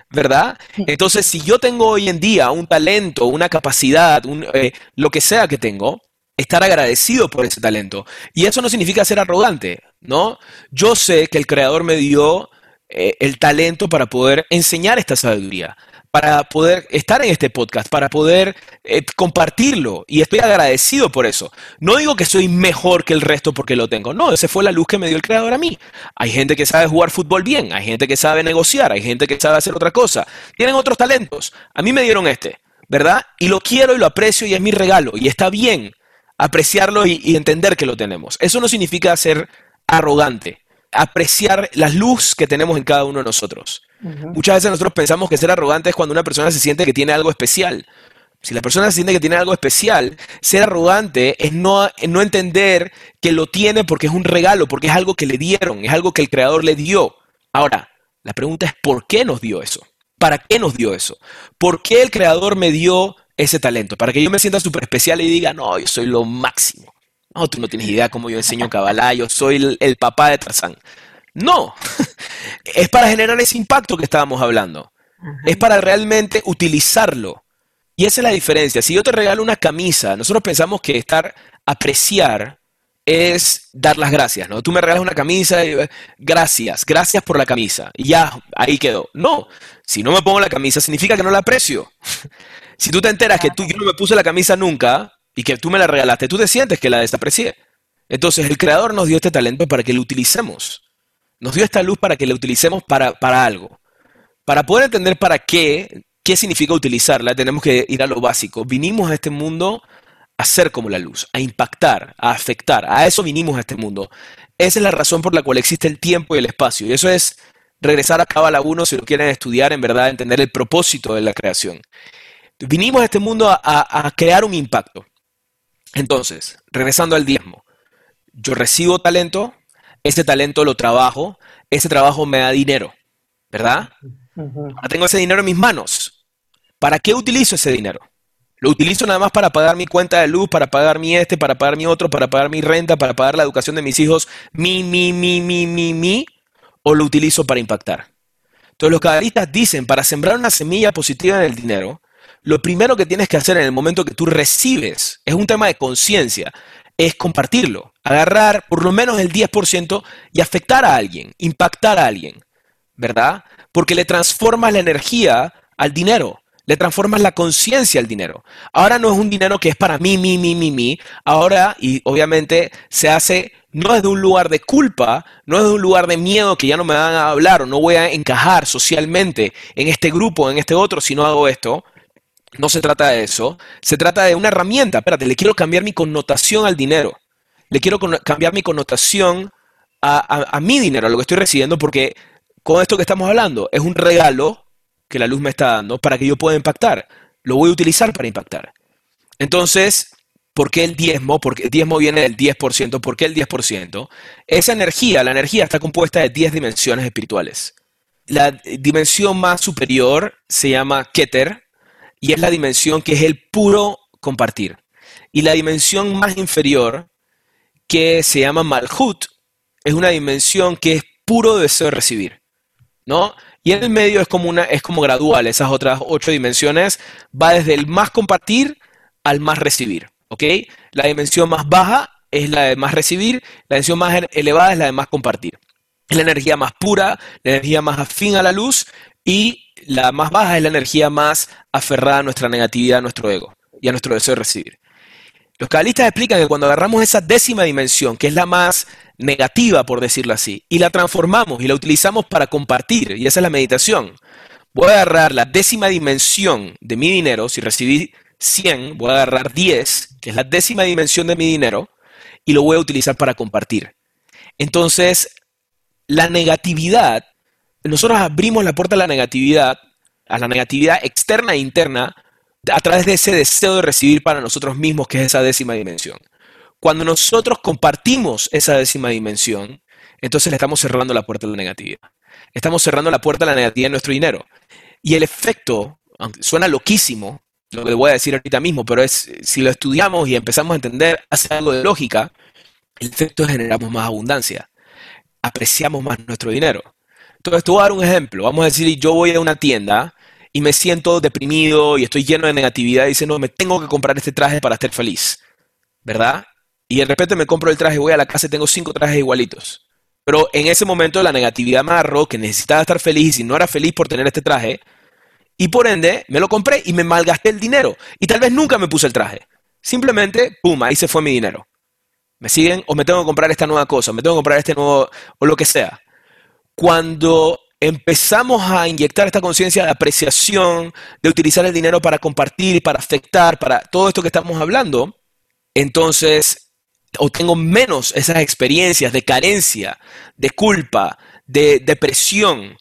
¿verdad? Entonces, si yo tengo hoy en día un talento, una capacidad, eh, lo que sea que tengo, estar agradecido por ese talento. Y eso no significa ser arrogante, ¿no? Yo sé que el Creador me dio eh, el talento para poder enseñar esta sabiduría para poder estar en este podcast, para poder eh, compartirlo. Y estoy agradecido por eso. No digo que soy mejor que el resto porque lo tengo. No, esa fue la luz que me dio el creador a mí. Hay gente que sabe jugar fútbol bien, hay gente que sabe negociar, hay gente que sabe hacer otra cosa. Tienen otros talentos. A mí me dieron este, ¿verdad? Y lo quiero y lo aprecio y es mi regalo. Y está bien apreciarlo y, y entender que lo tenemos. Eso no significa ser arrogante. Apreciar la luz que tenemos en cada uno de nosotros. Muchas veces nosotros pensamos que ser arrogante es cuando una persona se siente que tiene algo especial. Si la persona se siente que tiene algo especial, ser arrogante es no, no entender que lo tiene porque es un regalo, porque es algo que le dieron, es algo que el creador le dio. Ahora, la pregunta es ¿por qué nos dio eso? ¿Para qué nos dio eso? ¿Por qué el creador me dio ese talento? Para que yo me sienta súper especial y diga, no, yo soy lo máximo. No, tú no tienes idea cómo yo enseño Kabbalah, yo soy el, papá de Tarzán. No, es para generar ese impacto que estábamos hablando. Es para realmente utilizarlo. Y esa es la diferencia. Si yo te regalo una camisa, nosotros pensamos que estar, apreciar, es dar las gracias, ¿no? Tú me regalas una camisa y gracias, gracias por la camisa. Y ya, ahí quedó. No, si no me pongo la camisa significa que no la aprecio. si tú te enteras que tú, yo no me puse la camisa nunca y que tú me la regalaste, tú te sientes que la desaprecié. Entonces el Creador nos dio este talento para que lo utilicemos. Nos dio esta luz para que la utilicemos para, para algo. Para poder entender para qué, qué significa utilizarla, tenemos que ir a lo básico. Vinimos a este mundo a ser como la luz, a impactar, a afectar. A eso vinimos a este mundo. Esa es la razón por la cual existe el tiempo y el espacio. Y eso es regresar a Cábala 1 si lo quieren estudiar, en verdad, entender el propósito de la creación. Vinimos a este mundo a, a crear un impacto. Entonces, regresando al diezmo, yo recibo talento, ese talento lo trabajo, ese trabajo me da dinero, ¿verdad? Ahora tengo ese dinero en mis manos. ¿Para qué utilizo ese dinero? Lo utilizo nada más para pagar mi cuenta de luz, para pagar mi este, para pagar mi otro, para pagar mi renta, para pagar la educación de mis hijos, mi, mi, mi, mi, mi, mi, o lo utilizo para impactar. Entonces los cabalistas dicen, para sembrar una semilla positiva en el dinero, lo primero que tienes que hacer en el momento que tú recibes, es un tema de conciencia, es compartirlo, agarrar por lo menos el 10% y afectar a alguien, impactar a alguien, ¿verdad? Porque le transformas la energía al dinero. Le transformas la conciencia al dinero. Ahora no es un dinero que es para mí, mí, mí, mí, mí. Ahora, y obviamente se hace no desde un lugar de culpa, no desde un lugar de miedo que ya no me van a hablar o no voy a encajar socialmente en este grupo, en este otro, si no hago esto. No se trata de eso. Se trata de una herramienta. Espérate, le quiero cambiar mi connotación al dinero. Le quiero cambiar mi connotación a, a mi dinero, a lo que estoy recibiendo, porque con esto que estamos hablando es un regalo que la luz me está dando para que yo pueda impactar. Lo voy a utilizar para impactar. Entonces, ¿por qué el diezmo? Porque el diezmo viene del 10%. ¿Por qué el 10%? Esa energía, la energía está compuesta de 10 dimensiones espirituales. La dimensión más superior se llama Keter y es la dimensión que es el puro compartir. Y la dimensión más inferior, que se llama Malhut, es una dimensión que es puro deseo de recibir. ¿No? Y en el medio es como, una, es como gradual, esas otras ocho dimensiones, va desde el más compartir al más recibir, ¿ok? La dimensión más baja es la de más recibir, la dimensión más elevada es la de más compartir. Es la energía más pura, la energía más afín a la luz y la más baja es la energía más aferrada a nuestra negatividad, a nuestro ego y a nuestro deseo de recibir. Los cabalistas explican que cuando agarramos esa décima dimensión, que es la más negativa, por decirlo así, y la transformamos y la utilizamos para compartir, y esa es la meditación. Voy a agarrar la décima dimensión de mi dinero, si recibí 100, voy a agarrar 10, que es la décima dimensión de mi dinero, y lo voy a utilizar para compartir. Entonces, la negatividad, nosotros abrimos la puerta a la negatividad, a la negatividad externa e interna, a través de ese deseo de recibir para nosotros mismos, que es esa décima dimensión. Cuando nosotros compartimos esa décima dimensión, entonces le estamos cerrando la puerta a la negatividad. Estamos cerrando la puerta a la negatividad en nuestro dinero. Y el efecto, suena loquísimo, lo que voy a decir ahorita mismo, pero es, si lo estudiamos y empezamos a entender, hace algo de lógica, el efecto es generamos más abundancia, apreciamos más nuestro dinero. Entonces, te voy a dar un ejemplo. Vamos a decir, yo voy a una tienda y me siento deprimido y estoy lleno de negatividad y dice, no, me tengo que comprar este traje para estar feliz. ¿Verdad? y de repente me compro el traje, voy a la casa y tengo cinco trajes igualitos. Pero en ese momento la negatividad me agarró, que necesitaba estar feliz y si no era feliz por tener este traje, y por ende me lo compré y me malgasté el dinero. Y tal vez nunca me puse el traje. Simplemente, pum, ahí se fue mi dinero. ¿Me siguen? O me tengo que comprar esta nueva cosa, me tengo que comprar este nuevo, o lo que sea. Cuando empezamos a inyectar esta conciencia de apreciación, de utilizar el dinero para compartir, para afectar, para todo esto que estamos hablando, entonces o tengo menos esas experiencias de carencia, de culpa, de depresión.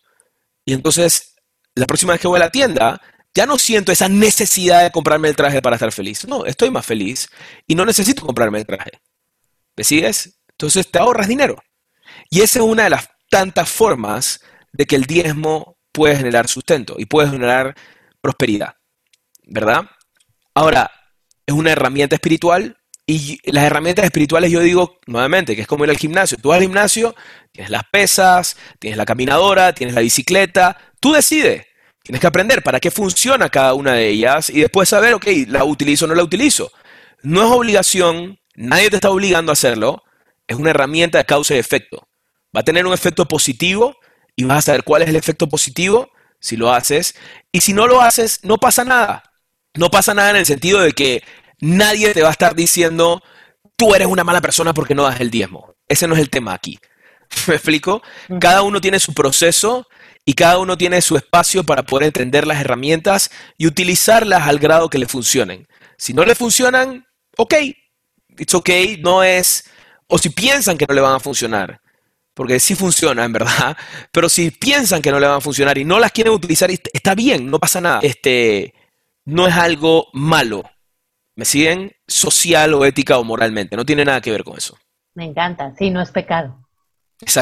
Y entonces, la próxima vez que voy a la tienda, ya no siento esa necesidad de comprarme el traje para estar feliz. No, estoy más feliz y no necesito comprarme el traje. ¿Me sigues? Entonces te ahorras dinero. Y esa es una de las tantas formas de que el diezmo puede generar sustento y puede generar prosperidad. ¿Verdad? Ahora, es una herramienta espiritual Y las herramientas espirituales, yo digo nuevamente, que es como ir al gimnasio. Tú vas al gimnasio, tienes las pesas, tienes la caminadora, tienes la bicicleta, tú decides. Tienes que aprender para qué funciona cada una de ellas y después saber, ok, la utilizo o no la utilizo. No es obligación, nadie te está obligando a hacerlo, es una herramienta de causa y efecto. Va a tener un efecto positivo y vas a saber cuál es el efecto positivo si lo haces. Y si no lo haces, no pasa nada. No pasa nada en el sentido de que nadie te va a estar diciendo, tú eres una mala persona porque no das el diezmo. Ese no es el tema aquí. ¿Me explico? Cada uno tiene su proceso y cada uno tiene su espacio para poder entender las herramientas y utilizarlas al grado que le funcionen. Si no le funcionan, ok, it's ok, no es, o si piensan que no le van a funcionar, porque sí funciona en verdad, pero si piensan que no le van a funcionar y no las quieren utilizar, está bien, no pasa nada. Este, no es algo malo. ¿Me siguen? Social o ética o moralmente. No tiene nada que ver con eso. Me encanta. Sí, no es pecado.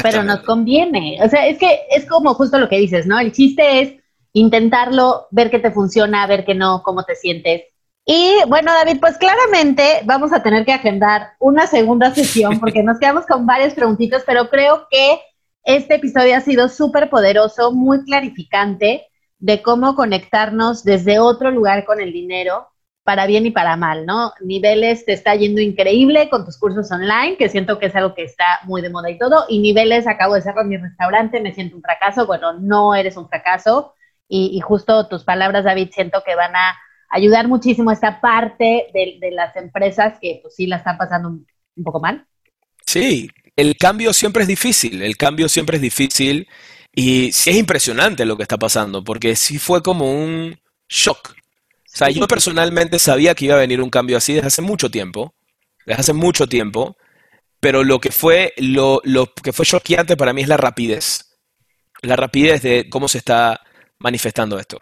Pero nos conviene. O sea, es que es como justo lo que dices, ¿no? El chiste es intentarlo, ver que te funciona, ver que no, cómo te sientes. Y bueno, David, pues claramente vamos a tener que agendar una segunda sesión porque nos quedamos con varias preguntitas, pero creo que este episodio ha sido súper poderoso, muy clarificante de cómo conectarnos desde otro lugar con el dinero, para bien y para mal, ¿no? Niveles te está yendo increíble con tus cursos online, que siento que es algo que está muy de moda y todo, y niveles acabo de cerrar mi restaurante, me siento un fracaso, bueno, no eres un fracaso, y, justo tus palabras, David, siento que van a ayudar muchísimo a esta parte de, las empresas que pues sí la están pasando un, poco mal. Sí, el cambio siempre es difícil, el cambio siempre es difícil y sí es impresionante lo que está pasando, porque sí fue como un shock. O sea, yo personalmente sabía que iba a venir un cambio así desde hace mucho tiempo, desde hace mucho tiempo, pero lo que fue, lo, lo que fue choqueante para mí es la rapidez, la rapidez de cómo se está manifestando esto.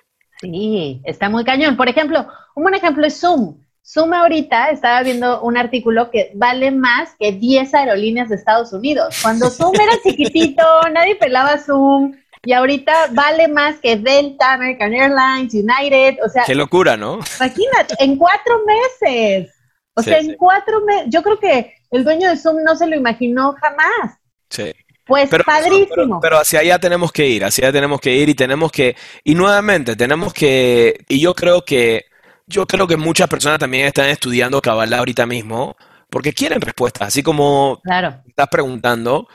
Sí, está muy cañón. Por ejemplo, un buen ejemplo es Zoom. Zoom ahorita estaba viendo un artículo que vale más que 10 aerolíneas de Estados Unidos. Cuando Zoom era chiquitito, nadie pelaba Zoom. Y ahorita vale más que Delta, American Airlines, United. O sea, qué locura, ¿no? Imagínate, en cuatro meses. O sea, en cuatro meses. Yo creo que el dueño de Zoom no se lo imaginó jamás. Sí. Pues padrísimo. pero, hacia allá tenemos que ir, hacia allá tenemos que ir y tenemos que, y nuevamente tenemos que, y yo creo que yo creo que muchas personas también están estudiando Kabbalah ahorita mismo porque quieren respuestas, así como estás preguntando,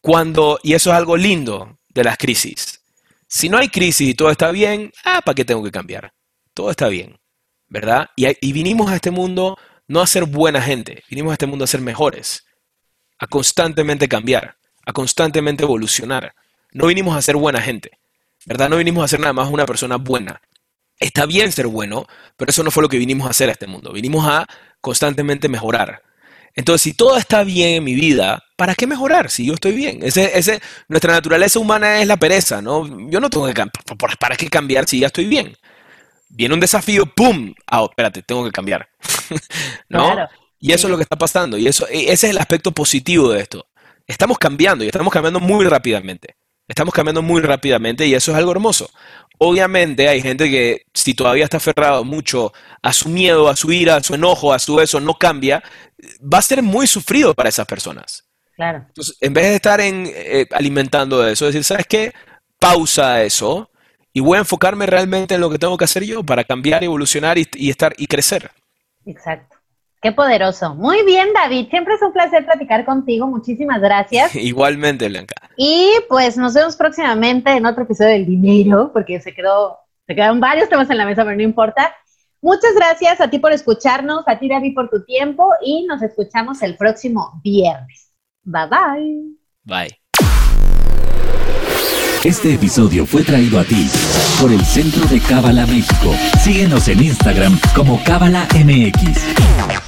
cuando, y eso es algo lindo de las crisis. Si no hay crisis y todo está bien, ah, ¿para qué tengo que cambiar? Todo está bien, ¿verdad? Y, y vinimos a este mundo no a ser buena gente, vinimos a este mundo a ser mejores, a constantemente cambiar, a constantemente evolucionar. No vinimos a ser buena gente, ¿verdad? No vinimos a ser nada más una persona buena. Está bien ser bueno, pero eso no fue lo que vinimos a hacer a este mundo. Vinimos a constantemente mejorar. Entonces, si todo está bien en mi vida, ¿para qué mejorar si yo estoy bien? Ese, ese, nuestra naturaleza humana es la pereza, ¿no? Yo no tengo que ¿para qué cambiar si ya estoy bien? Viene un desafío, ¡pum! Ah, espérate, tengo que cambiar. ¿No? Y eso es lo que está pasando. Y eso, e, ese es el aspecto positivo de esto. Estamos cambiando y estamos cambiando muy rápidamente. Estamos cambiando muy rápidamente y eso es algo hermoso. Obviamente hay gente que si todavía está aferrado mucho a su miedo, a su ira, a su enojo, a su eso, no cambia, va a ser muy sufrido para esas personas. Claro. Entonces, en vez de estar en, eh, alimentando eso, decir, ¿sabes qué? Pausa eso y voy a enfocarme realmente en lo que tengo que hacer yo para cambiar, evolucionar y, y estar y crecer. Exacto. Qué poderoso. Muy bien, David. Siempre es un placer platicar contigo. Muchísimas gracias. Igualmente, Blanca. Y pues nos vemos próximamente en otro episodio del dinero, porque se quedó, se quedaron varios temas en la mesa, pero no importa. Muchas gracias a ti por escucharnos, a ti, David, por tu tiempo y nos escuchamos el próximo viernes. Bye bye. Bye. Este episodio fue traído a ti por el Centro de Cábala México. Síguenos en Instagram como Cábala MX.